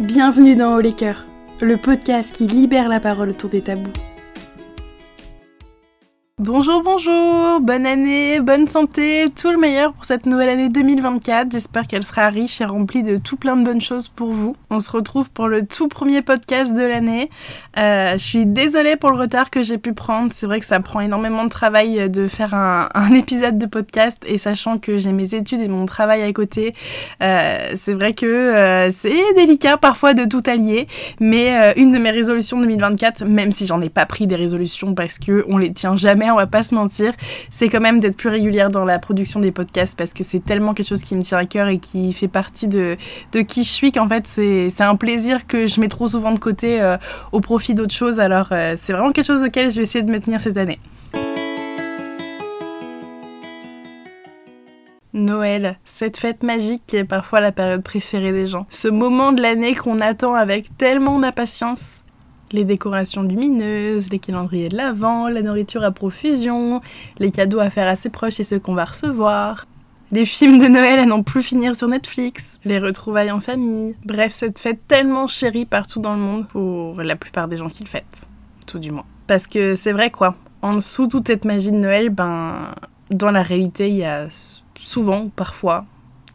Bienvenue dans Haut les Cœurs, le podcast qui libère la parole autour des tabous. Bonjour, bonjour, bonne année, bonne santé, tout le meilleur pour cette nouvelle année 2024. J'espère qu'elle sera riche et remplie de tout plein de bonnes choses pour vous. On se retrouve pour le tout premier podcast de l'année. Euh, je suis désolée pour le retard que j'ai pu prendre. C'est vrai que ça prend énormément de travail de faire un, épisode de podcast et sachant que j'ai mes études et mon travail à côté, euh, c'est vrai que euh, c'est délicat parfois de tout allier. Mais une de mes résolutions 2024, même si j'en ai pas pris des résolutions parce que on les tient jamais on va pas se mentir, c'est quand même d'être plus régulière dans la production des podcasts parce que c'est tellement quelque chose qui me tient à cœur et qui fait partie de, de qui je suis qu'en fait c'est un plaisir que je mets trop souvent de côté euh, au profit d'autres choses. Alors euh, c'est vraiment quelque chose auquel je vais essayer de me tenir cette année. Noël, cette fête magique qui est parfois la période préférée des gens. Ce moment de l'année qu'on attend avec tellement d'impatience les décorations lumineuses, les calendriers de l'Avent, la nourriture à profusion, les cadeaux à faire à ses proches et ceux qu'on va recevoir. Les films de Noël à non plus finir sur Netflix, les retrouvailles en famille, bref, cette fête tellement chérie partout dans le monde pour la plupart des gens qui le fêtent, tout du moins. Parce que c'est vrai quoi, en dessous toute cette magie de Noël, ben, dans la réalité, il y a souvent, parfois,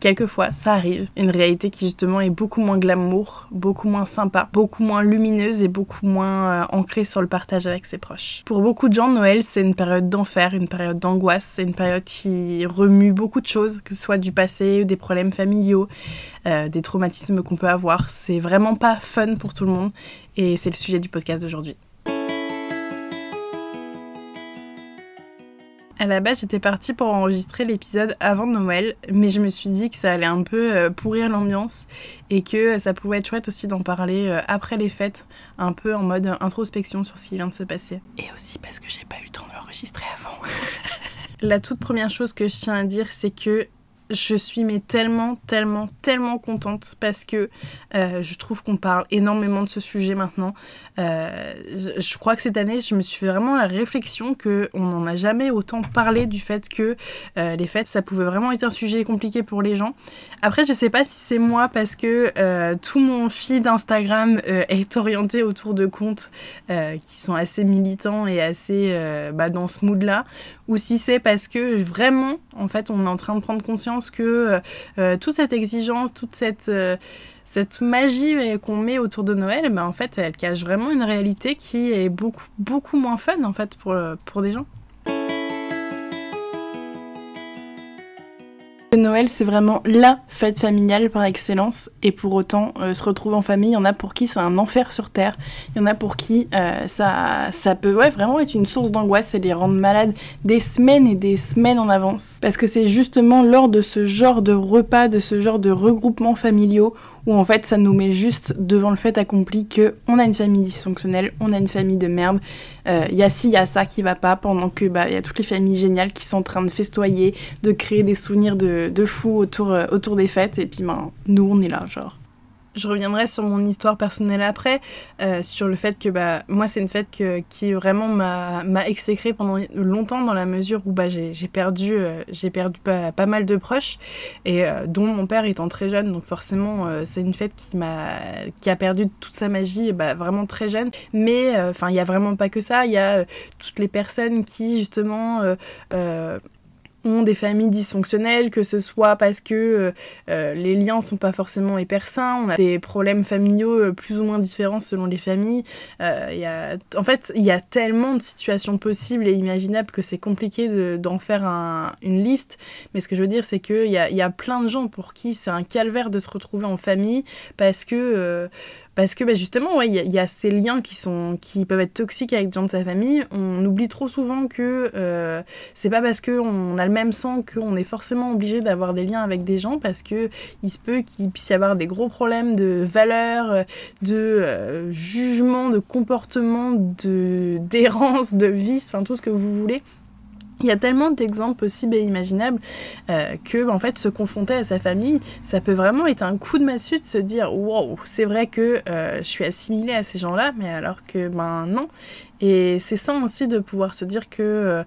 quelquefois, ça arrive. Une réalité qui justement est beaucoup moins glamour, beaucoup moins sympa, beaucoup moins lumineuse et beaucoup moins euh, ancrée sur le partage avec ses proches. Pour beaucoup de gens, Noël, c'est une période d'enfer, une période d'angoisse, c'est une période qui remue beaucoup de choses, que ce soit du passé, ou des problèmes familiaux, euh, des traumatismes qu'on peut avoir. C'est vraiment pas fun pour tout le monde et c'est le sujet du podcast d'aujourd'hui. À la base, j'étais partie pour enregistrer l'épisode avant Noël, mais je me suis dit que ça allait un peu euh, pourrir l'ambiance et que ça pouvait être chouette aussi d'en parler euh, après les fêtes, un peu en mode introspection sur ce qui vient de se passer. Et aussi parce que j'ai pas eu le temps de l'enregistrer avant. La toute première chose que je tiens à dire, c'est que je suis mais tellement, tellement, tellement contente parce que euh, je trouve qu'on parle énormément de ce sujet maintenant. Euh, je, crois que cette année, je me suis fait vraiment la réflexion qu'on n'en a jamais autant parlé du fait que euh, les fêtes, ça pouvait vraiment être un sujet compliqué pour les gens. Après, je sais pas si c'est moi parce que tout mon feed Instagram est orienté autour de comptes qui sont assez militants et assez bah, dans ce mood-là, ou si c'est parce que vraiment, en fait, on est en train de prendre conscience que euh, euh, toute cette exigence, toute cette, euh, cette magie qu'on met autour de Noël, ben, en fait, elle cache vraiment une réalité qui est beaucoup, beaucoup moins fun, en fait, pour, pour des gens. Noël, c'est vraiment la fête familiale par excellence. Et pour autant, euh, se retrouver en famille, il y en a pour qui c'est un enfer sur Terre. Il y en a pour qui euh, ça, peut vraiment être une source d'angoisse et les rendre malades des semaines et des semaines en avance. Parce que c'est justement lors de ce genre de repas, de ce genre de regroupements familiaux où en fait ça nous met juste devant le fait accompli que on a une famille dysfonctionnelle, on a une famille de merde, il euh, y a ci, il y a ça qui va pas, pendant que bah y a toutes les familles géniales qui sont en train de festoyer, de créer des souvenirs de, fous autour, euh, autour des fêtes, et puis ben, nous on est là genre je reviendrai sur mon histoire personnelle après, euh, sur le fait que bah, moi, c'est une fête qui vraiment m'a exécré pendant longtemps dans la mesure où bah, j'ai perdu, euh, pas, mal de proches, et euh, dont mon père étant très jeune, donc forcément, c'est une fête qui, a, qui a perdu toute sa magie bah, vraiment très jeune. Mais enfin, il n'y a vraiment pas que ça, il y a toutes les personnes qui, justement, ont des familles dysfonctionnelles, que ce soit parce que euh, euh, les liens sont pas forcément hyper sains, on a des problèmes familiaux euh, plus ou moins différents selon les familles. En fait, il y a tellement de situations possibles et imaginables que c'est compliqué d'en faire une liste. Mais ce que je veux dire, c'est qu'il y a, y a plein de gens pour qui c'est un calvaire de se retrouver en famille parce que parce que bah, justement, il y, a ces liens qui, peuvent être toxiques avec des gens de sa famille. On oublie trop souvent que euh, c'est pas parce qu'on a le même sang qu'on est forcément obligé d'avoir des liens avec des gens, parce que il se peut qu'il puisse y avoir des gros problèmes de valeurs, de euh, jugement, de comportement, d'errance, de vice, enfin tout ce que vous voulez il y a tellement d'exemples possibles et imaginables euh, que en fait se confronter à sa famille, ça peut vraiment être un coup de massue de se dire wow, c'est vrai que euh, je suis assimilée à ces gens-là, mais alors que ben non. Et c'est ça aussi de pouvoir se dire que euh,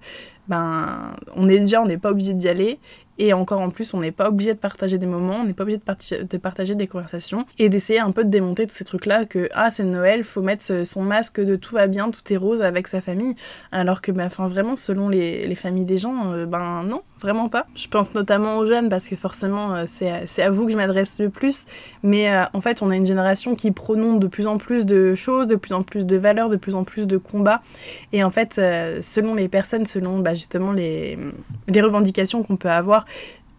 ben on est déjà on n'est pas obligé d'y aller Et encore en plus, on n'est pas obligé de partager des moments, on n'est pas obligé de, partager des conversations et d'essayer un peu de démonter tous ces trucs-là que ah c'est Noël, faut mettre son masque de tout va bien, tout est rose avec sa famille, alors que bah, enfin vraiment selon les, les familles des gens, euh, ben non, vraiment pas. Je pense notamment aux jeunes parce que forcément euh, c'est à vous que je m'adresse le plus, mais euh, en fait on a une génération qui prône de plus en plus de choses, de plus en plus de valeurs, de plus en plus de combats, et en fait selon les personnes, selon bah, justement les revendications qu'on peut avoir,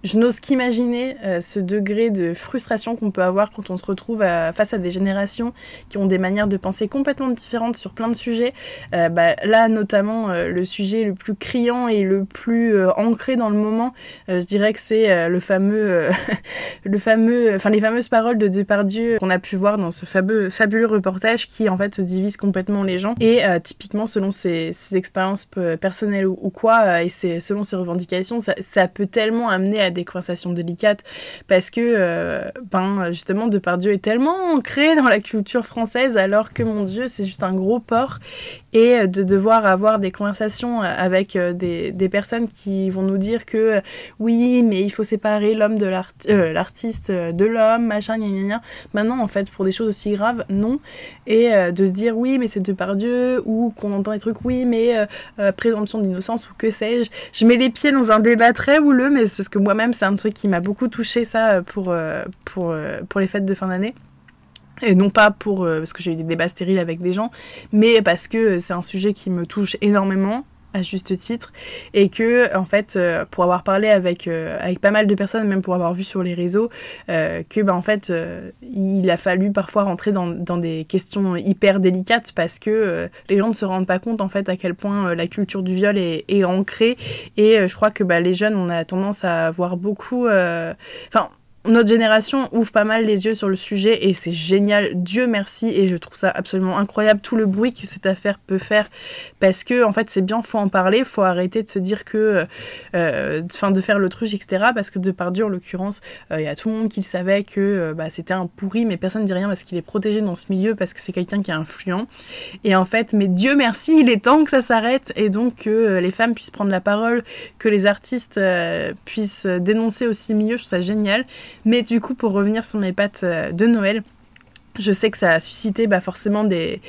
je n'ose qu'imaginer euh, ce degré de frustration qu'on peut avoir quand on se retrouve face à des générations qui ont des manières de penser complètement différentes sur plein de sujets. Euh, bah, là, notamment, euh, le sujet le plus criant et le plus ancré dans le moment, je dirais que c'est le fameux, le fameux, enfin les fameuses paroles de Depardieu qu'on a pu voir dans ce fabuleux reportage qui en fait divise complètement les gens. Et typiquement, selon ses, expériences personnelles ou, quoi, et selon ses revendications, ça, ça peut tellement amener à des conversations délicates parce que, euh, ben, justement, Depardieu est tellement ancré dans la culture française alors que, mon Dieu, c'est juste un gros porc et de devoir avoir des conversations avec euh, des, des personnes qui vont nous dire que oui, mais il faut séparer l'homme de euh, l'artiste de l'homme, machin, gna gna. Maintenant, en fait, pour des choses aussi graves, non. Et de se dire oui, mais c'est Depardieu ou qu'on entend des trucs oui, mais présomption d'innocence ou que sais-je. Je mets les pieds dans un débat très houleux, mais c'est parce que moi c'est un truc qui m'a beaucoup touché ça euh, pour, euh, euh, pour les fêtes de fin d'année. Et non pas pour parce que j'ai eu des débats stériles avec des gens, mais parce que c'est un sujet qui me touche énormément à juste titre. Et que en fait euh, pour avoir parlé avec euh, avec pas mal de personnes même pour avoir vu sur les réseaux euh, que bah en fait il a fallu parfois rentrer dans, des questions hyper délicates parce que les gens ne se rendent pas compte en fait à quel point la culture du viol est, est ancrée. Et je crois que bah, les jeunes on a tendance à avoir beaucoup enfin notre génération ouvre pas mal les yeux sur le sujet et c'est génial, Dieu merci et je trouve ça absolument incroyable tout le bruit que cette affaire peut faire parce que en fait c'est bien, faut en parler, faut arrêter de se dire que, euh, enfin de faire l'autruche etc. Parce que de par Dieu en l'occurrence, euh, il y a tout le monde qui savait que euh, bah, c'était un pourri mais personne ne dit rien parce qu'il est protégé dans ce milieu parce que c'est quelqu'un qui est influent et en fait mais Dieu merci il est temps que ça s'arrête et donc que les femmes puissent prendre la parole, que les artistes puissent dénoncer aussi milieu, je trouve ça génial. Mais du coup, pour revenir sur mes pattes euh, de Noël, je sais que ça a suscité bah, forcément des,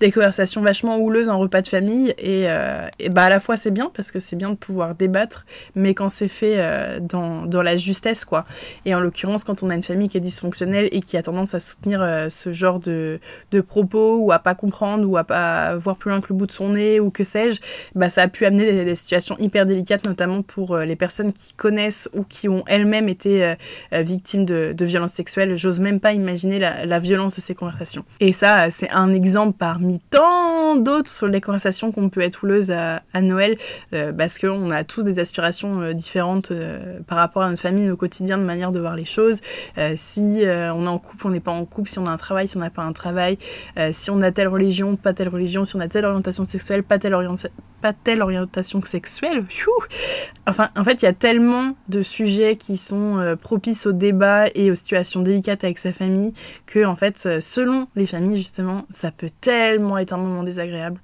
des, conversations vachement houleuses en repas de famille et, euh, bah, à la fois c'est bien parce que c'est bien de pouvoir débattre mais quand c'est fait euh, dans, dans, la justesse quoi. Et en l'occurrence quand on a une famille qui est dysfonctionnelle et qui a tendance à soutenir euh, ce genre de, de, propos ou à pas comprendre ou à pas voir plus loin que le bout de son nez ou que sais-je bah, ça a pu amener des, des situations hyper délicates notamment pour les personnes qui connaissent ou qui ont elles-mêmes été victimes de, de violences sexuelles. J'ose même pas imaginer la, la violence de ces conversations. Et ça, c'est un exemple parmi tant d'autres sur les conversations qu'on peut être houleuses à, Noël, euh, parce qu'on a tous des aspirations euh, différentes euh, par rapport à notre famille, nos quotidiens, de manière de voir les choses. si on est en couple, on n'est pas en couple, si on a un travail, si on n'a pas un travail, si on a telle religion, pas telle religion, si on a telle orientation sexuelle, pas telle, pas telle orientation sexuelle. Enfin, en fait, il y a tellement de sujets qui sont propices au débat et aux situations délicates avec sa famille que, en fait, selon les familles, justement, ça peut tellement être un moment désagréable.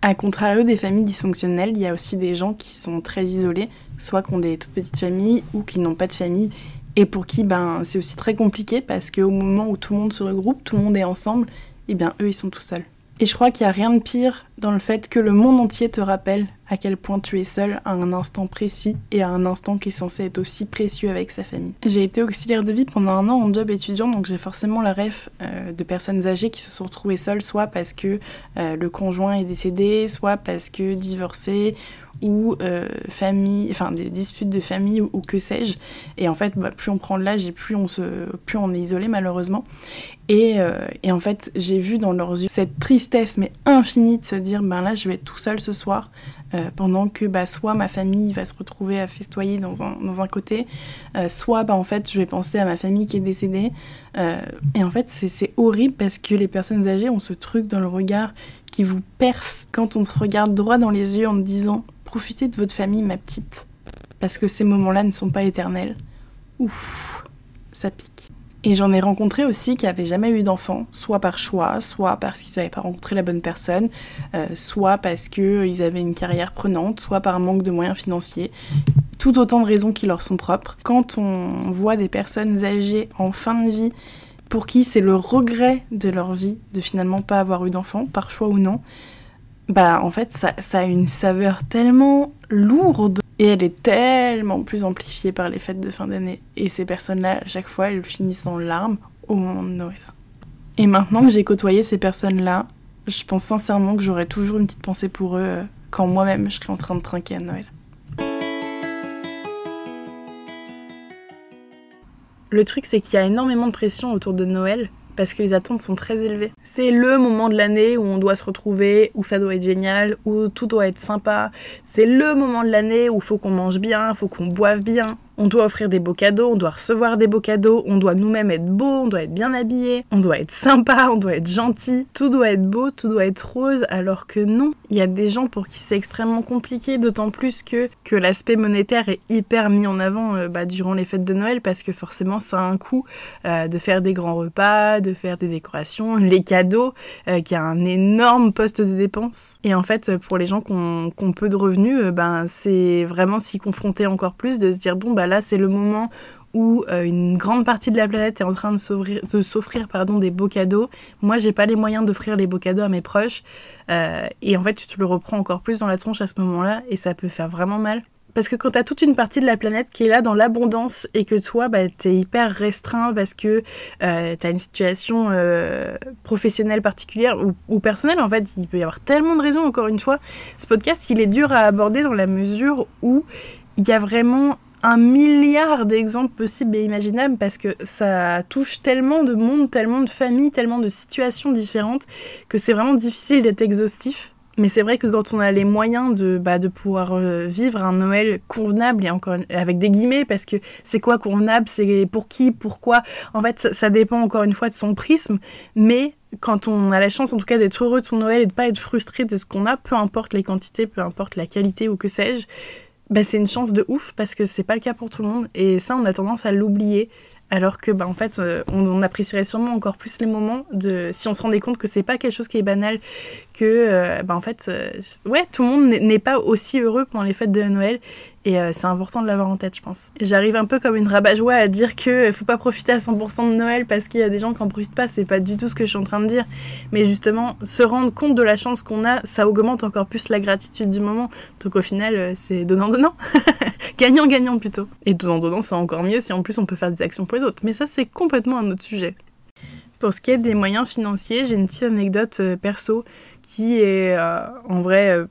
A contrario des familles dysfonctionnelles, il y a aussi des gens qui sont très isolés, soit qui ont des toutes petites familles ou qui n'ont pas de famille, et pour qui ben, c'est aussi très compliqué parce qu'au moment où tout le monde se regroupe, tout le monde est ensemble, et eh bien eux ils sont tout seuls. Et je crois qu'il n'y a rien de pire dans le fait que le monde entier te rappelle à quel point tu es seul à un instant précis et à un instant qui est censé être aussi précieux avec sa famille. J'ai été auxiliaire de vie pendant un an en job étudiant, donc j'ai forcément la ref euh, de personnes âgées qui se sont retrouvées seules, soit parce que euh, le conjoint est décédé, soit parce que divorcé, ou euh, famille, enfin des disputes de famille ou, que sais-je. Et en fait, bah, plus on prend de l'âge et plus on, se, plus on est isolé malheureusement. Et, et en fait, j'ai vu dans leurs yeux cette tristesse mais infinie de se dire, ben là, je vais être tout seul ce soir, euh, pendant que bah, soit ma famille va se retrouver à festoyer dans un, dans un côté, soit bah, en fait, je vais penser à ma famille qui est décédée. et en fait, c'est horrible parce que les personnes âgées ont ce truc dans le regard qui vous perce quand on te regarde droit dans les yeux en te disant Profitez de votre famille, ma petite, parce que ces moments-là ne sont pas éternels. Ouf, ça pique. Et j'en ai rencontré aussi qui n'avaient jamais eu d'enfants, soit par choix, soit parce qu'ils n'avaient pas rencontré la bonne personne, euh, soit parce qu'ils avaient une carrière prenante, soit par manque de moyens financiers. Tout autant de raisons qui leur sont propres. Quand on voit des personnes âgées en fin de vie pour qui c'est le regret de leur vie de finalement pas avoir eu d'enfants, par choix ou non, bah en fait ça a une saveur tellement lourde et elle est tellement plus amplifiée par les fêtes de fin d'année. Et ces personnes-là, à chaque fois, elles finissent en larmes au moment de Noël. Et maintenant que j'ai côtoyé ces personnes-là, je pense sincèrement que j'aurai toujours une petite pensée pour eux euh, quand moi-même je serai en train de trinquer à Noël. Le truc, c'est qu'il y a énormément de pression autour de Noël parce que les attentes sont très élevées. C'est le moment de l'année où on doit se retrouver, où ça doit être génial, où tout doit être sympa. C'est le moment de l'année où faut qu'on mange bien, faut qu'on boive bien, on doit offrir des beaux cadeaux, on doit recevoir des beaux cadeaux, on doit nous-mêmes être beau, on doit être bien habillé, on doit être sympa, on doit être gentil. Tout doit être beau, tout doit être rose, alors que non. Il y a des gens pour qui c'est extrêmement compliqué, d'autant plus que, que l'aspect monétaire est hyper mis en avant euh, bah, durant les fêtes de Noël, parce que forcément ça a un coût euh, de faire des grands repas, de faire des décorations, les cadeaux, euh, qui a un énorme poste de dépenses. Et en fait, pour les gens qui ont, peu de revenus, ben, c'est vraiment s'y confronter encore plus, de se dire, bon, bah là, c'est le moment où euh, une grande partie de la planète est en train de s'offrir pardon des beaux cadeaux. Moi, j'ai pas les moyens d'offrir les beaux cadeaux à mes proches. Euh, et en fait, tu te le reprends encore plus dans la tronche à ce moment-là, et ça peut faire vraiment mal. Parce que quand tu as toute une partie de la planète qui est là dans l'abondance et que toi, bah, tu es hyper restreint parce que euh, tu as une situation professionnelle particulière ou, personnelle, en fait, il peut y avoir tellement de raisons, encore une fois. Ce podcast, il est dur à aborder dans la mesure où il y a vraiment un milliard d'exemples possibles et imaginables parce que ça touche tellement de monde, tellement de familles, tellement de situations différentes que c'est vraiment difficile d'être exhaustif. Mais c'est vrai que quand on a les moyens de, bah, de pouvoir euh, vivre un Noël convenable, et encore avec des guillemets, parce que c'est quoi convenable, c'est pour qui, pourquoi, en fait ça, dépend encore une fois de son prisme, mais quand on a la chance en tout cas d'être heureux de son Noël et de pas être frustré de ce qu'on a, peu importe les quantités, peu importe la qualité ou que sais-je, bah, c'est une chance de ouf parce que c'est pas le cas pour tout le monde. Et ça, on a tendance à l'oublier. Alors que, bah, en fait, euh, on, apprécierait sûrement encore plus les moments de si on se rendait compte que c'est pas quelque chose qui est banal, que, euh, bah, en fait, euh, ouais, tout le monde n'est pas aussi heureux pendant les fêtes de Noël et euh, c'est important de l'avoir en tête, je pense. J'arrive un peu comme une rabat-joie à dire que faut pas profiter à 100% de Noël parce qu'il y a des gens qui en profitent pas. C'est pas du tout ce que je suis en train de dire. Mais justement, se rendre compte de la chance qu'on a, ça augmente encore plus la gratitude du moment. Donc au final, euh, c'est donnant-donnant. Gagnant-gagnant plutôt. Et donnant-donnant, c'est encore mieux si en plus on peut faire des actions pour les autres. Mais ça, c'est complètement un autre sujet. Pour ce qui est des moyens financiers, j'ai une petite anecdote euh, perso qui est en vrai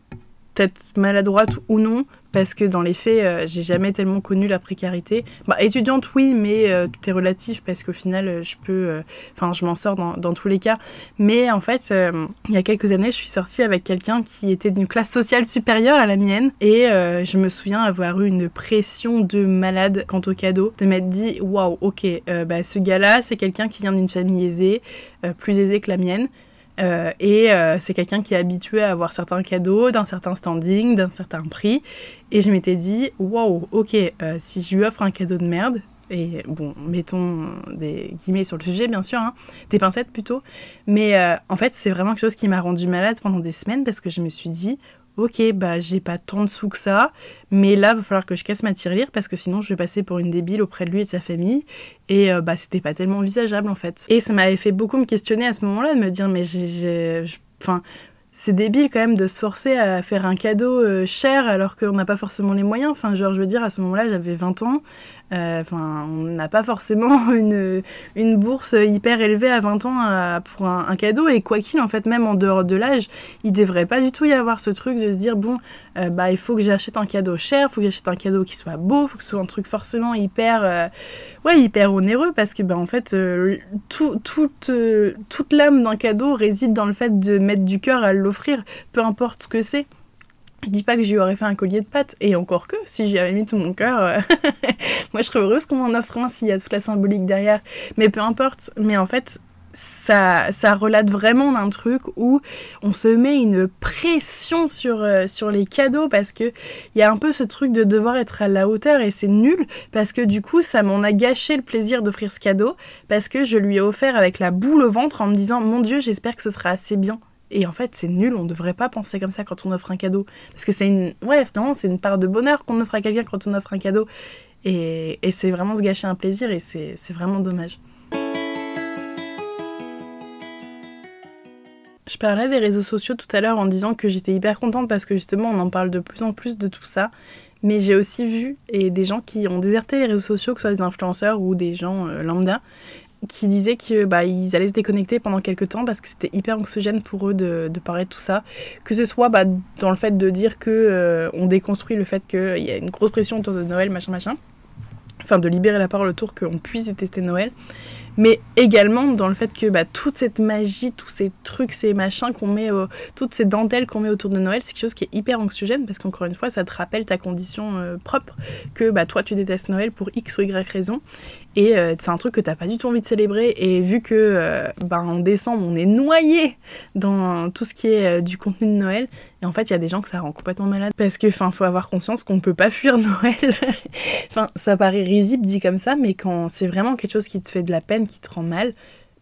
peut-être maladroite ou non, parce que dans les faits, euh, j'ai jamais tellement connu la précarité. Bah, étudiante, oui, mais euh, tout est relatif parce qu'au final, euh, je peux, enfin, je m'en sors dans, dans, tous les cas. Mais en fait, il y a quelques années, je suis sortie avec quelqu'un qui était d'une classe sociale supérieure à la mienne, et je me souviens avoir eu une pression de malade quant au cadeau, de m'être dit, waouh, ok, bah, ce gars-là, c'est quelqu'un qui vient d'une famille aisée, plus aisée que la mienne. Euh, et euh, c'est quelqu'un qui est habitué à avoir certains cadeaux, d'un certain standing, d'un certain prix. Et je m'étais dit, waouh, ok, euh, si je lui offre un cadeau de merde, et bon, mettons des guillemets sur le sujet, bien sûr, hein, des pincettes plutôt, mais en fait, c'est vraiment quelque chose qui m'a rendu malade pendant des semaines parce que je me suis dit, ok, bah j'ai pas tant de sous que ça, mais là, va falloir que je casse ma tirelire parce que sinon je vais passer pour une débile auprès de lui et de sa famille. Et euh, bah c'était pas tellement envisageable en fait. Et ça m'avait fait beaucoup me questionner à ce moment-là, de me dire, mais j'ai. Enfin c'est débile quand même de se forcer à faire un cadeau euh, cher alors qu'on n'a pas forcément les moyens. Enfin, genre, je veux dire, à ce moment-là, j'avais 20 ans. Euh, enfin, on n'a pas forcément une, une bourse hyper élevée à 20 ans pour un, cadeau. Et quoi qu'il, en fait, même en dehors de l'âge, il devrait pas du tout y avoir ce truc de se dire, bon, euh, bah, il faut que j'achète un cadeau cher, il faut que j'achète un cadeau qui soit beau, faut que ce soit un truc forcément hyper, ouais, hyper onéreux parce que, bah, en fait, tout, toute, toute l'âme d'un cadeau réside dans le fait de mettre du cœur à offrir, peu importe ce que c'est. Je dis pas que j'y aurais fait un collier de pâtes, et encore que, si j'y avais mis tout mon cœur, euh, moi je serais heureuse qu'on m'en offre un s'il y a toute la symbolique derrière. Mais peu importe, mais en fait, ça, ça relate vraiment d'un truc où on se met une pression sur, euh, sur les cadeaux parce que il y a un peu ce truc de devoir être à la hauteur et c'est nul parce que du coup ça m'en a gâché le plaisir d'offrir ce cadeau parce que je lui ai offert avec la boule au ventre en me disant mon dieu j'espère que ce sera assez bien et en fait, c'est nul, on devrait pas penser comme ça quand on offre un cadeau. Parce que c'est une. Ouais, une part de bonheur qu'on offre à quelqu'un quand on offre un cadeau. Et, et c'est vraiment se gâcher un plaisir et c'est vraiment dommage. Je parlais des réseaux sociaux tout à l'heure en disant que j'étais hyper contente parce que justement on en parle de plus en plus de tout ça. Mais j'ai aussi vu et des gens qui ont déserté les réseaux sociaux, que ce soit des influenceurs ou des gens euh, lambda, qui disaient que bah, allaient se déconnecter pendant quelques temps parce que c'était hyper anxiogène pour eux de, de, parler de tout ça. Que ce soit bah, dans le fait de dire que euh, on déconstruit le fait qu'il y a une grosse pression autour de Noël, machin, machin. Enfin, de libérer la parole autour qu'on puisse détester Noël mais également dans le fait que bah, toute cette magie, tous ces trucs, ces machins qu'on met, toutes ces dentelles qu'on met autour de Noël, c'est quelque chose qui est hyper anxiogène parce qu'encore une fois, ça te rappelle ta condition euh, propre, que bah, toi tu détestes Noël pour X ou Y raison, et euh, c'est un truc que t'as pas du tout envie de célébrer, et vu que euh, bah, en décembre on est noyé dans tout ce qui est du contenu de Noël, et en fait il y a des gens que ça rend complètement malade parce que enfin faut avoir conscience qu'on ne peut pas fuir Noël. enfin ça paraît risible dit comme ça, mais quand c'est vraiment quelque chose qui te fait de la peine qui te rend mal,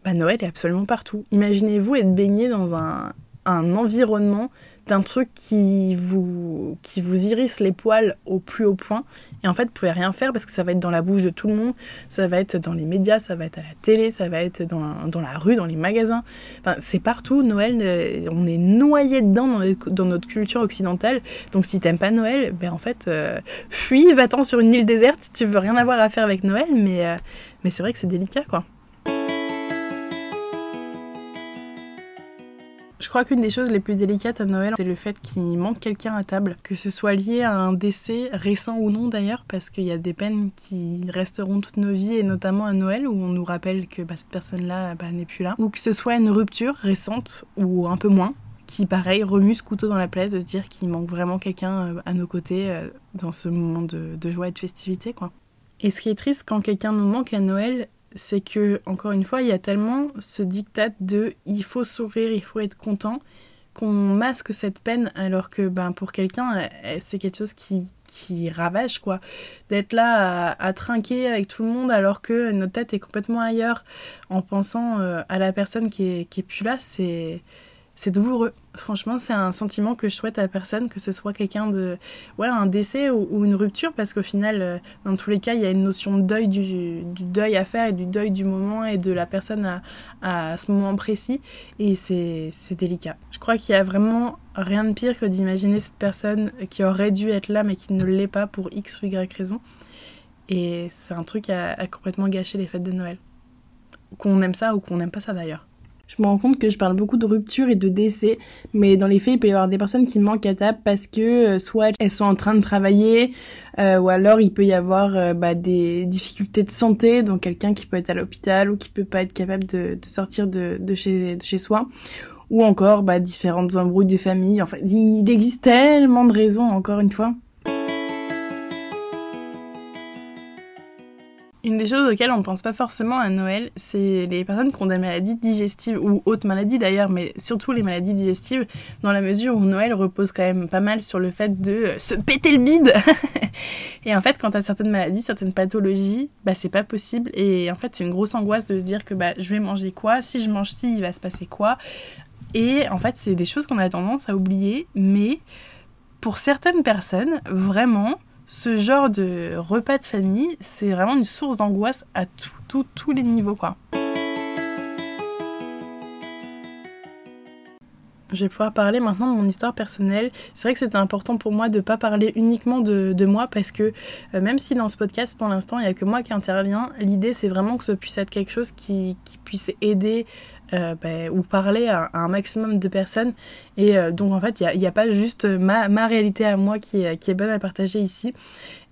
bah Noël est absolument partout. Imaginez-vous être baigné dans un, un environnement d'un truc qui vous, qui vous irrisse les poils au plus haut point. Et en fait, vous pouvez rien faire parce que ça va être dans la bouche de tout le monde, ça va être dans les médias, ça va être à la télé, ça va être dans la, dans la rue, dans les magasins. Enfin, c'est partout. Noël, on est noyé dedans dans, notre culture occidentale. Donc si t'aimes pas Noël, ben en fait, euh, fuis, va-t'en sur une île déserte tu veux rien avoir à faire avec Noël. Mais, euh, mais c'est vrai que c'est délicat, quoi. Je crois qu'une des choses les plus délicates à Noël, c'est le fait qu'il manque quelqu'un à table, que ce soit lié à un décès récent ou non d'ailleurs, parce qu'il y a des peines qui resteront toute nos vies, et notamment à Noël, où on nous rappelle que bah, cette personne-là bah, n'est plus là, ou que ce soit une rupture récente ou un peu moins, qui pareil remue ce couteau dans la plaie de se dire qu'il manque vraiment quelqu'un euh, à nos côtés euh, dans ce moment de, de joie et de festivité quoi. Et ce qui est triste quand quelqu'un nous manque à Noël, c'est que, encore une fois, il y a tellement ce diktat de il faut sourire, il faut être content, qu'on masque cette peine alors que ben, pour quelqu'un, euh, euh, c'est quelque chose qui, qui ravage, quoi. D'être là à, trinquer avec tout le monde alors que notre tête est complètement ailleurs en pensant euh, à la personne qui est, qui est plus là, c'est c'est douloureux. Franchement, c'est un sentiment que je souhaite à personne, que ce soit quelqu'un de. Ouais, un décès ou, une rupture, parce qu'au final, euh, dans tous les cas, il y a une notion de deuil, à faire et du deuil du moment et de la personne à, à ce moment précis. Et c'est délicat. Je crois qu'il y a vraiment rien de pire que d'imaginer cette personne qui aurait dû être là, mais qui ne l'est pas pour X ou Y raison. Et c'est un truc à, à complètement gâcher les fêtes de Noël. Qu'on aime ça ou qu'on n'aime pas ça d'ailleurs je me rends compte que je parle beaucoup de rupture et de décès, mais dans les faits, il peut y avoir des personnes qui manquent à table parce que euh, soit elles sont en train de travailler, euh, ou alors il peut y avoir euh, bah, des difficultés de santé, donc quelqu'un qui peut être à l'hôpital ou qui peut pas être capable de, de sortir de, de, chez, de chez soi, ou encore bah, différentes embrouilles de famille. Enfin, il existe tellement de raisons, encore une fois. Une des choses auxquelles on ne pense pas forcément à Noël, c'est les personnes qui ont des maladies digestives ou autres maladies d'ailleurs, mais surtout les maladies digestives, dans la mesure où Noël repose quand même pas mal sur le fait de se péter le bide. et en fait, quand tu as certaines maladies, certaines pathologies, bah c'est pas possible. Et en fait, c'est une grosse angoisse de se dire que bah je vais manger quoi, si je mange ci, il va se passer quoi? Et en fait, c'est des choses qu'on a tendance à oublier, mais pour certaines personnes, vraiment, ce genre de repas de famille, c'est vraiment une source d'angoisse à tous les niveaux. Je vais pouvoir parler maintenant de mon histoire personnelle. C'est vrai que c'était important pour moi de ne pas parler uniquement de, moi parce que euh, même si dans ce podcast pour l'instant il n'y a que moi qui intervient, l'idée c'est vraiment que ce puisse être quelque chose qui puisse aider euh, bah, ou parler à, un maximum de personnes. Et euh, donc en fait, il n'y a, pas juste ma, réalité à moi qui est, bonne à partager ici.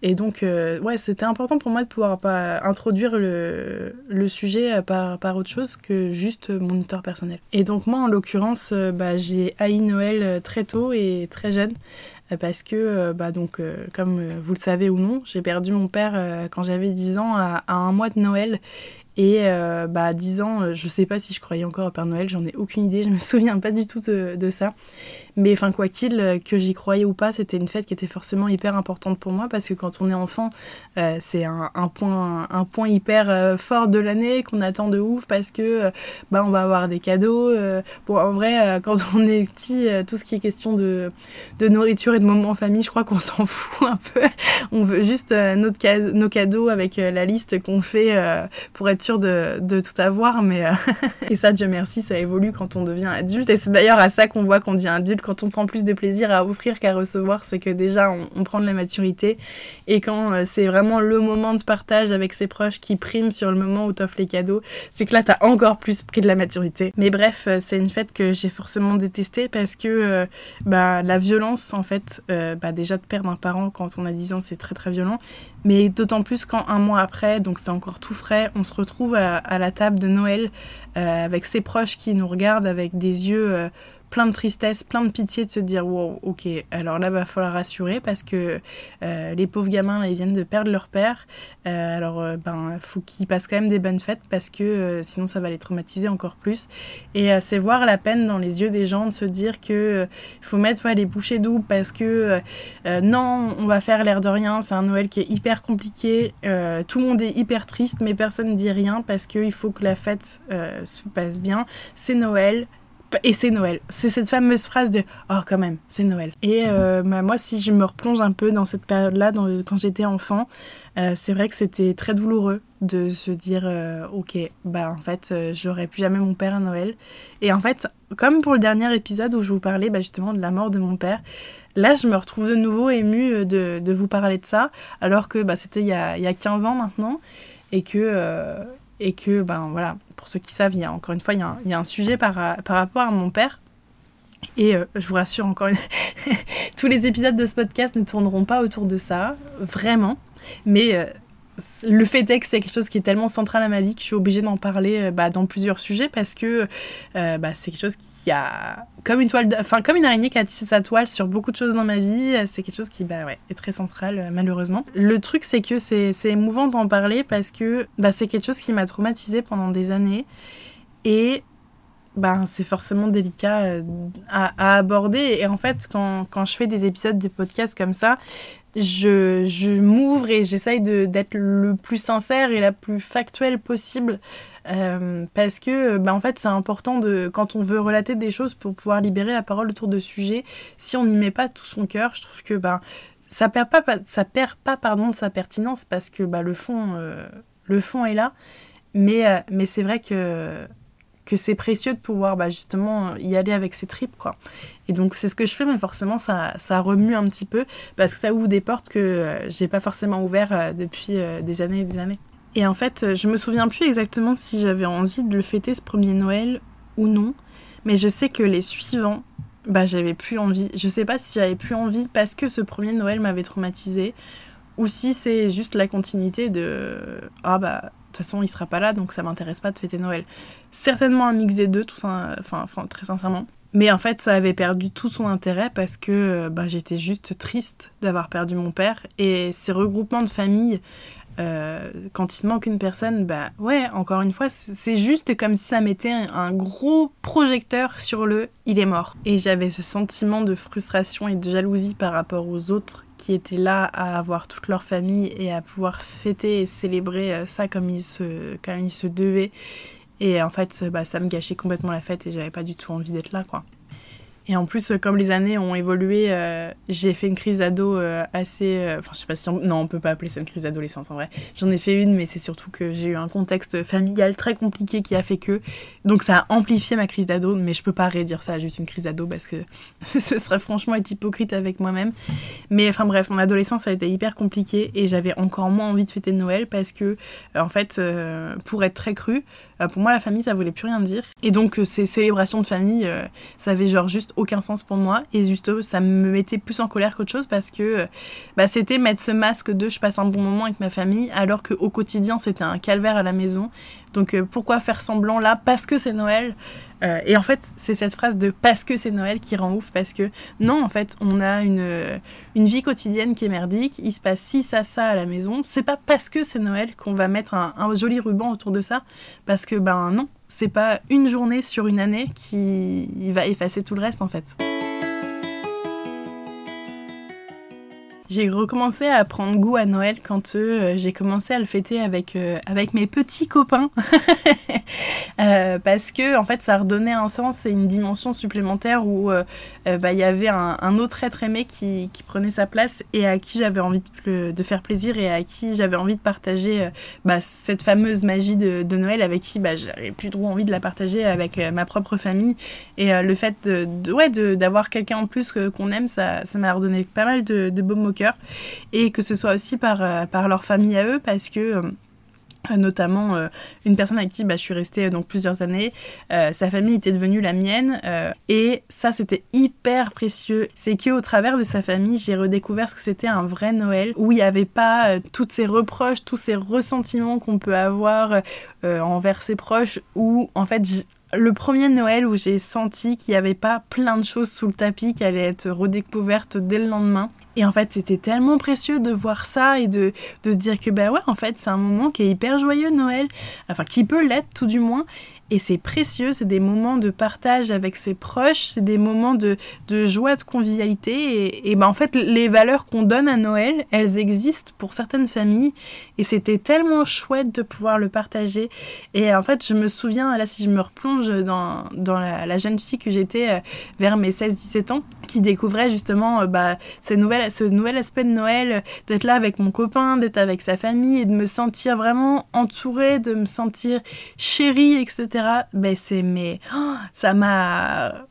Et donc, euh, ouais, c'était important pour moi de pouvoir pas introduire le, sujet par, par, autre chose que juste mon histoire personnelle. Et donc moi, en l'occurrence, bah, j'ai haï Noël très tôt et très jeune parce que, bah, donc, comme vous le savez ou non, j'ai perdu mon père quand j'avais 10 ans à, un mois de Noël Et euh, bah, à 10 ans, euh, je sais pas si je croyais encore au Père Noël, j'en ai aucune idée, je me souviens pas du tout de, ça. Mais enfin, quoi qu'il, euh, que j'y croyais ou pas, c'était une fête qui était forcément hyper importante pour moi parce que quand on est enfant, c'est un, point, un point hyper fort de l'année qu'on attend de ouf parce que bah, on va avoir des cadeaux. bon, en vrai, quand on est petit, tout ce qui est question de, de nourriture et de moments en famille, je crois qu'on s'en fout un peu. On veut juste notre nos cadeaux avec la liste qu'on fait pour être de, tout avoir. Mais et ça, Dieu merci, ça évolue quand on devient adulte. Et c'est d'ailleurs à ça qu'on voit qu'on devient adulte quand on prend plus de plaisir à offrir qu'à recevoir, c'est que déjà on, prend de la maturité. Et quand euh, c'est vraiment le moment de partage avec ses proches qui prime sur le moment où t'offres les cadeaux, c'est que là t'as encore plus pris de la maturité. Mais bref, euh, c'est une fête que j'ai forcément détestée parce que euh, bah, la violence, en fait, euh, bah, déjà de perdre un parent quand on a 10 ans, c'est très très violent. Mais d'autant plus quand un mois après, donc c'est encore tout frais, on se retrouve à, la table de Noël euh, avec ses proches qui nous regardent avec des yeux euh, plein de tristesse, plein de pitié de se dire wow, ok, alors là va falloir rassurer parce que euh, les pauvres gamins là ils viennent de perdre leur père, euh, alors euh, ben faut qu'ils passent quand même des bonnes fêtes parce que euh, sinon ça va les traumatiser encore plus. Et c'est voir la peine dans les yeux des gens de se dire que faut mettre ouais, les bouchées doubles parce que non on va faire l'air de rien, c'est un Noël qui est hyper compliqué, tout le monde est hyper triste mais personne ne dit rien parce qu'il faut que la fête se passe bien, c'est Noël et c'est Noël. C'est cette fameuse phrase de Oh, quand même, c'est Noël. Et euh, bah, moi, si je me replonge un peu dans cette période-là, quand j'étais enfant, euh, c'est vrai que c'était très douloureux de se dire euh, Ok, bah en fait, j'aurai plus jamais mon père à Noël. Et en fait, comme pour le dernier épisode où je vous parlais bah, justement de la mort de mon père, là, je me retrouve de nouveau émue de, vous parler de ça, alors que bah, c'était il, y a, il y a 15 ans maintenant. Et que et que, ben voilà, pour ceux qui savent, il y a encore une fois, il y a un, sujet par, par rapport à mon père. Et euh, je vous rassure encore une tous les épisodes de ce podcast ne tourneront pas autour de ça, vraiment. Mais euh, le fait est que c'est quelque chose qui est tellement central à ma vie que je suis obligée d'en parler euh, bah, dans plusieurs sujets parce que euh, bah, c'est quelque chose qui a comme une toile, enfin comme une araignée qui a tissé sa toile sur beaucoup de choses dans ma vie. C'est quelque chose qui bah, est très central euh, malheureusement. Le truc c'est que c'est émouvant d'en parler parce que c'est quelque chose qui m'a traumatisée pendant des années et c'est forcément délicat euh, à, aborder. Et en fait, quand, quand je fais des épisodes de podcast comme ça, je, je m'ouvre et j'essaye d'être le plus sincère et la plus factuelle possible. Euh, parce que, ben, en fait, c'est important de, quand on veut relater des choses pour pouvoir libérer la parole autour de sujets, si on n'y met pas tout son cœur, je trouve que ben, ça perd pas, ça perd pas pardon, de sa pertinence parce que ben, le, fond, euh, le fond est là. Mais, euh, mais c'est vrai que que c'est précieux de pouvoir bah, justement y aller avec ses tripes quoi. Et donc c'est ce que je fais mais forcément ça, ça remue un petit peu parce que ça ouvre des portes que euh, j'ai pas forcément ouvert euh, depuis euh, des années et des années. Et en fait je me souviens plus exactement si j'avais envie de le fêter ce premier Noël ou non, mais je sais que les suivants bah j'avais plus envie. Je sais pas si j'avais plus envie parce que ce premier Noël m'avait traumatisé ou si c'est juste la continuité de ah bah de toute façon, il sera pas là, donc ça m'intéresse pas de fêter Noël. Certainement un mix des deux, tout ça, enfin, très sincèrement. Mais en fait, ça avait perdu tout son intérêt parce que bah, j'étais juste triste d'avoir perdu mon père. Et ces regroupements de famille, euh, quand il manque une personne, bah ouais, encore une fois, c'est juste comme si ça mettait un gros projecteur sur le il est mort. Et j'avais ce sentiment de frustration et de jalousie par rapport aux autres qui étaient là à avoir toute leur famille et à pouvoir fêter et célébrer ça comme il se, comme il se devait. Et en fait, bah, ça me gâchait complètement la fête et j'avais pas du tout envie d'être là, quoi. Et en plus, comme les années ont évolué, euh, j'ai fait une crise euh, assez. Euh, enfin, je sais pas si. On... Non, on peut pas appeler ça une crise d'adolescence en vrai. J'en ai fait une, mais c'est surtout que j'ai eu un contexte familial très compliqué qui a fait que. Donc ça a amplifié ma crise d'ado, mais je peux pas réduire ça à juste une crise d'ado parce que ce serait franchement être hypocrite avec moi-même. Mais enfin bref, mon adolescence a été hyper compliquée et j'avais encore moins envie de fêter Noël parce que, en fait, pour être très cru, pour moi, la famille, ça voulait plus rien dire. Et donc, ces célébrations de famille, ça avait genre juste aucun sens pour moi. Et juste, ça me mettait plus en colère qu'autre chose parce que bah, c'était mettre ce masque de je passe un bon moment avec ma famille, alors qu'au quotidien, c'était un calvaire à la maison. Donc euh, pourquoi faire semblant là Parce que c'est Noël? Euh, et en fait, c'est cette phrase de parce que c'est Noël qui rend ouf, parce que non, en fait, on a une, une vie quotidienne qui est merdique, il se passe ci, ça, ça à la maison. C'est pas parce que c'est Noël qu'on va mettre un, joli ruban autour de ça, parce que ben non, c'est pas une journée sur une année qui va effacer tout le reste en fait. J'ai recommencé à prendre goût à Noël quand euh, j'ai commencé à le fêter avec, euh, avec mes petits copains. euh, parce que, en fait, ça redonnait un sens et une dimension supplémentaire où euh, bah, il y avait un, autre être aimé qui, qui, prenait sa place et à qui j'avais envie de, faire plaisir et à qui j'avais envie de partager bah, cette fameuse magie de, de Noël avec qui bah, j'avais plus trop envie de la partager avec ma propre famille. Et le fait de, de ouais, d'avoir quelqu'un en plus qu'on aime, ça m'a redonné pas mal de, de beaux et que ce soit aussi par, euh, par leur famille à eux parce que euh, notamment euh, une personne avec qui bah, je suis restée donc plusieurs années. Sa famille était devenue la mienne et ça c'était hyper précieux. C'est que au travers de sa famille, j'ai redécouvert ce que c'était un vrai Noël où il n'y avait pas toutes ces reproches, tous ces ressentiments qu'on peut avoir envers ses proches. Où en fait le premier Noël où j'ai senti qu'il n'y avait pas plein de choses sous le tapis qui allaient être redécouvertes dès le lendemain. Et en fait, c'était tellement précieux de voir ça et de, se dire que, ben ouais, en fait, c'est un moment qui est hyper joyeux, Noël. Enfin, qui peut l'être, tout du moins. Et c'est précieux, c'est des moments de partage avec ses proches, c'est des moments de, de, joie, de convivialité. Et, et ben en fait, les valeurs qu'on donne à Noël, elles existent pour certaines familles. Et c'était tellement chouette de pouvoir le partager. Et en fait, je me souviens, là, si je me replonge dans, dans la, jeune fille que j'étais euh, vers mes 16-17 ans, qui découvrait justement euh, bah, ce nouvel aspect de Noël, euh, d'être là avec mon copain, d'être avec sa famille et de me sentir vraiment entourée, de me sentir chérie, etc ben c'est mais oh, ça m'a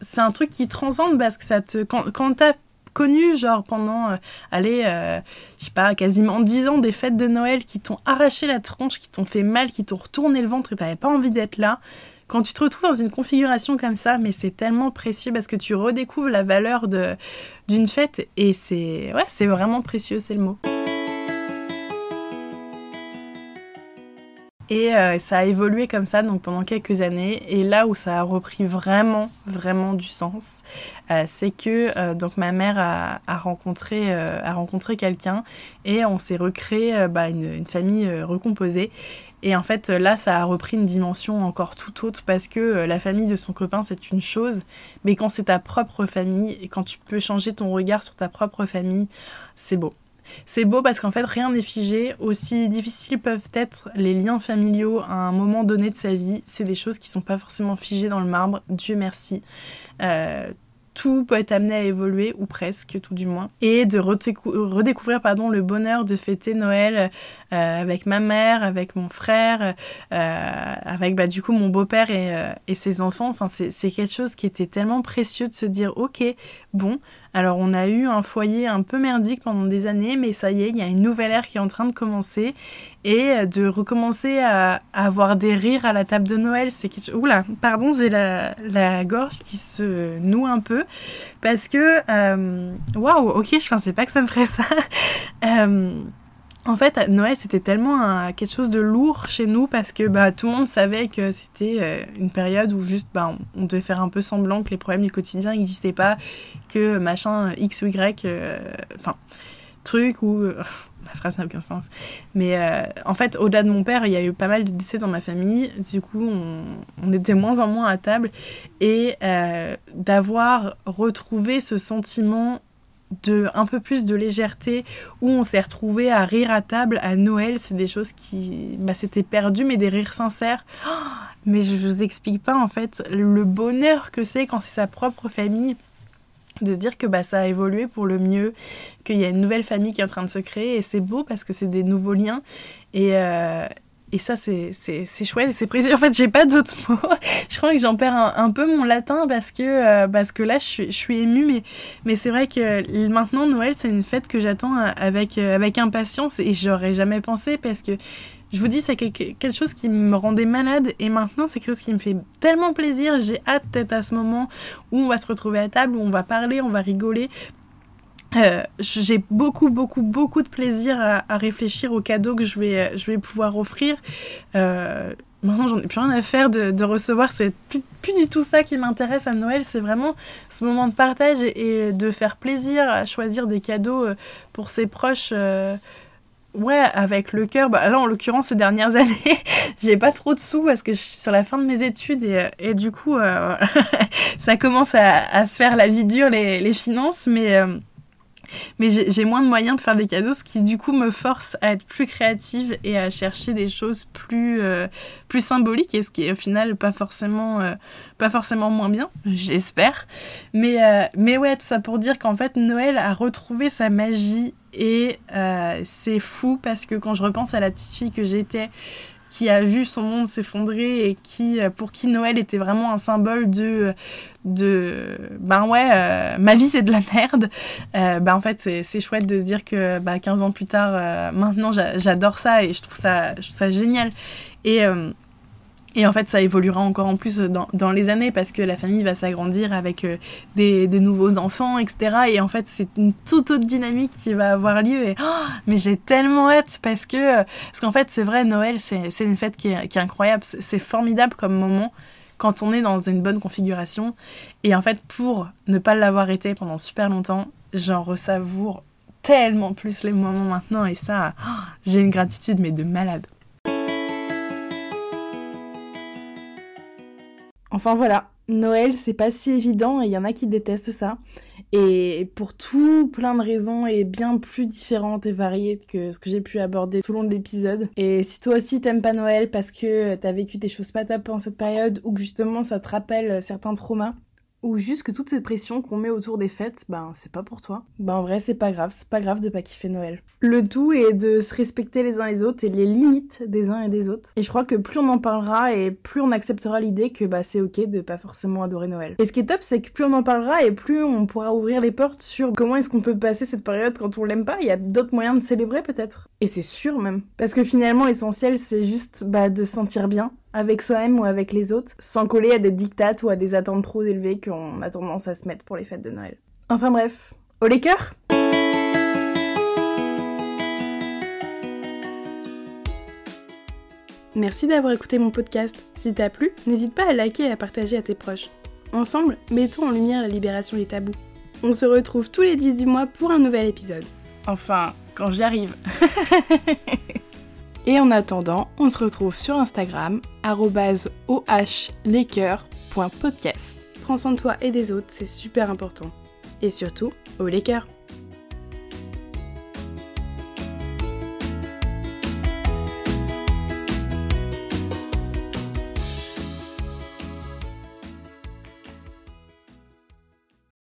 c'est un truc qui transcende parce que ça te quand, quand t'as connu genre pendant euh, allez euh, je sais pas quasiment 10 ans des fêtes de Noël qui t'ont arraché la tronche qui t'ont fait mal qui t'ont retourné le ventre et t'avais pas envie d'être là quand tu te retrouves dans une configuration comme ça mais c'est tellement précieux parce que tu redécouvres la valeur d'une fête et c'est ouais c'est vraiment précieux c'est le mot Et euh, ça a évolué comme ça donc pendant quelques années. Et là où ça a repris vraiment, vraiment du sens, euh, c'est que euh, donc ma mère a, rencontré, a rencontré quelqu'un et on s'est recréé bah, une, famille recomposée. Et en fait, là, ça a repris une dimension encore tout autre parce que la famille de son copain, c'est une chose, mais quand c'est ta propre famille et quand tu peux changer ton regard sur ta propre famille, c'est beau. C'est beau parce qu'en fait, rien n'est figé. Aussi difficiles peuvent être les liens familiaux à un moment donné de sa vie. C'est des choses qui sont pas forcément figées dans le marbre. Dieu merci. Euh, tout peut être amené à évoluer, ou presque, tout du moins. Et de redécouvrir pardon, le bonheur de fêter Noël euh, avec ma mère, avec mon frère, euh, avec bah, du coup mon beau-père et, et, ses enfants. Enfin, c'est quelque chose qui était tellement précieux de se dire, ok, bon, alors on a eu un foyer un peu merdique pendant des années, mais ça y est, il y a une nouvelle ère qui est en train de commencer. Et de recommencer à, avoir des rires à la table de Noël, c'est quelque. Oula, pardon, j'ai la, gorge qui se noue un peu. Parce que... Waouh, wow, ok, je pensais pas que ça me ferait ça. En fait, Noël, c'était tellement quelque chose de lourd chez nous parce que bah, tout le monde savait que c'était euh, une période où juste bah, on, devait faire un peu semblant que les problèmes du quotidien n'existaient pas, que machin X ou Y, euh, enfin, truc ou. Euh, ma phrase n'a aucun sens. Mais euh, en fait, au-delà de mon père, il y a eu pas mal de décès dans ma famille. Du coup, on, on était moins en moins à table. Et euh, d'avoir retrouvé ce sentiment de un peu plus de légèreté où on s'est retrouvé à rire à table à Noël. C'est des choses qui bah, c'était perdu mais des rires sincères. Oh, mais je vous explique pas en fait le bonheur que c'est quand c'est sa propre famille de se dire que bah, ça a évolué pour le mieux, qu'il y a une nouvelle famille qui est en train de se créer. Et c'est beau parce que c'est des nouveaux liens. Et, euh, et ça, c'est chouette, c'est précieux. En fait, j'ai pas d'autres mots. je crois que j'en perds un, peu mon latin parce que, euh, parce que là, je suis, je suis émue. Mais, mais c'est vrai que maintenant, Noël, c'est une fête que j'attends avec, euh, avec impatience et j'aurais jamais pensé parce que je vous dis, c'est quelque chose qui me rendait malade et maintenant c'est quelque chose qui me fait tellement plaisir. J'ai hâte d'être à ce moment où on va se retrouver à table, où on va parler, on va rigoler. Euh, j'ai beaucoup, beaucoup, beaucoup de plaisir à, réfléchir aux cadeaux que je vais, je vais pouvoir offrir. Euh, maintenant, j'en ai plus rien à faire de, recevoir. C'est plus, plus, du tout ça qui m'intéresse à Noël. C'est vraiment ce moment de partage et, de faire plaisir à choisir des cadeaux euh, pour ses proches. Ouais, avec le cœur. Bah, là, en l'occurrence, ces dernières années, j'ai pas trop de sous parce que je suis sur la fin de mes études et, et du coup, ça commence à, à, se faire la vie dure, les, les finances. Mais mais j'ai moins de moyens de faire des cadeaux, ce qui du coup me force à être plus créative et à chercher des choses plus, euh, symboliques, et ce qui est au final pas forcément, euh, moins bien, j'espère. Mais, euh, mais ouais, tout ça pour dire qu'en fait, Noël a retrouvé sa magie, et c'est fou parce que quand je repense à la petite fille que j'étais, qui a vu son monde s'effondrer et qui, euh, pour qui Noël était vraiment un symbole de, de ben ouais, euh, ma vie c'est de la merde, euh, ben en fait c'est chouette de se dire que ben, 15 ans plus tard, maintenant j'adore ça et je trouve ça, je trouve ça génial. Et et en fait, ça évoluera encore en plus dans, dans les années parce que la famille va s'agrandir avec euh, des, des, nouveaux enfants, etc. Et en fait, c'est une toute autre dynamique qui va avoir lieu. Et oh, mais j'ai tellement hâte parce que, parce qu'en fait, c'est vrai, Noël, c'est une fête qui est, qui est incroyable. C'est formidable comme moment quand on est dans une bonne configuration. Et en fait, pour ne pas l'avoir été pendant super longtemps, j'en ressavoure tellement plus les moments maintenant. Et ça, oh, j'ai une gratitude, mais de malade. Enfin voilà, Noël, c'est pas si évident et il y en a qui détestent ça. Et pour tout plein de raisons et bien plus différentes et variées que ce que j'ai pu aborder tout au long de l'épisode. Et si toi aussi t'aimes pas Noël parce que t'as vécu des choses pas top en cette période ou que justement ça te rappelle certains traumas, ou juste que toute cette pression qu'on met autour des fêtes, ben c'est pas pour toi. Ben en vrai c'est pas grave, c'est pas grave de pas kiffer Noël. Le tout est de se respecter les uns les autres et les limites des uns et des autres. Et je crois que plus on en parlera et plus on acceptera l'idée que bah c'est ok de pas forcément adorer Noël. Et ce qui est top c'est que plus on en parlera et plus on pourra ouvrir les portes sur comment est-ce qu'on peut passer cette période quand on l'aime pas. Il y a d'autres moyens de célébrer peut-être. Et c'est sûr même. Parce que finalement l'essentiel c'est juste bah, de se sentir bien avec soi-même ou avec les autres, sans coller à des dictates ou à des attentes trop élevées qu'on a tendance à se mettre pour les fêtes de Noël. Enfin bref, au les cœurs Merci d'avoir écouté mon podcast. Si t'as plu, n'hésite pas à liker et à partager à tes proches. Ensemble, mettons en lumière la libération des tabous. On se retrouve tous les 10 du mois pour un nouvel épisode. Enfin, quand j'y arrive. Et en attendant, on se retrouve sur Instagram, ohlecoeur.podcast. Prends soin de toi et des autres, c'est super important. Et surtout, au les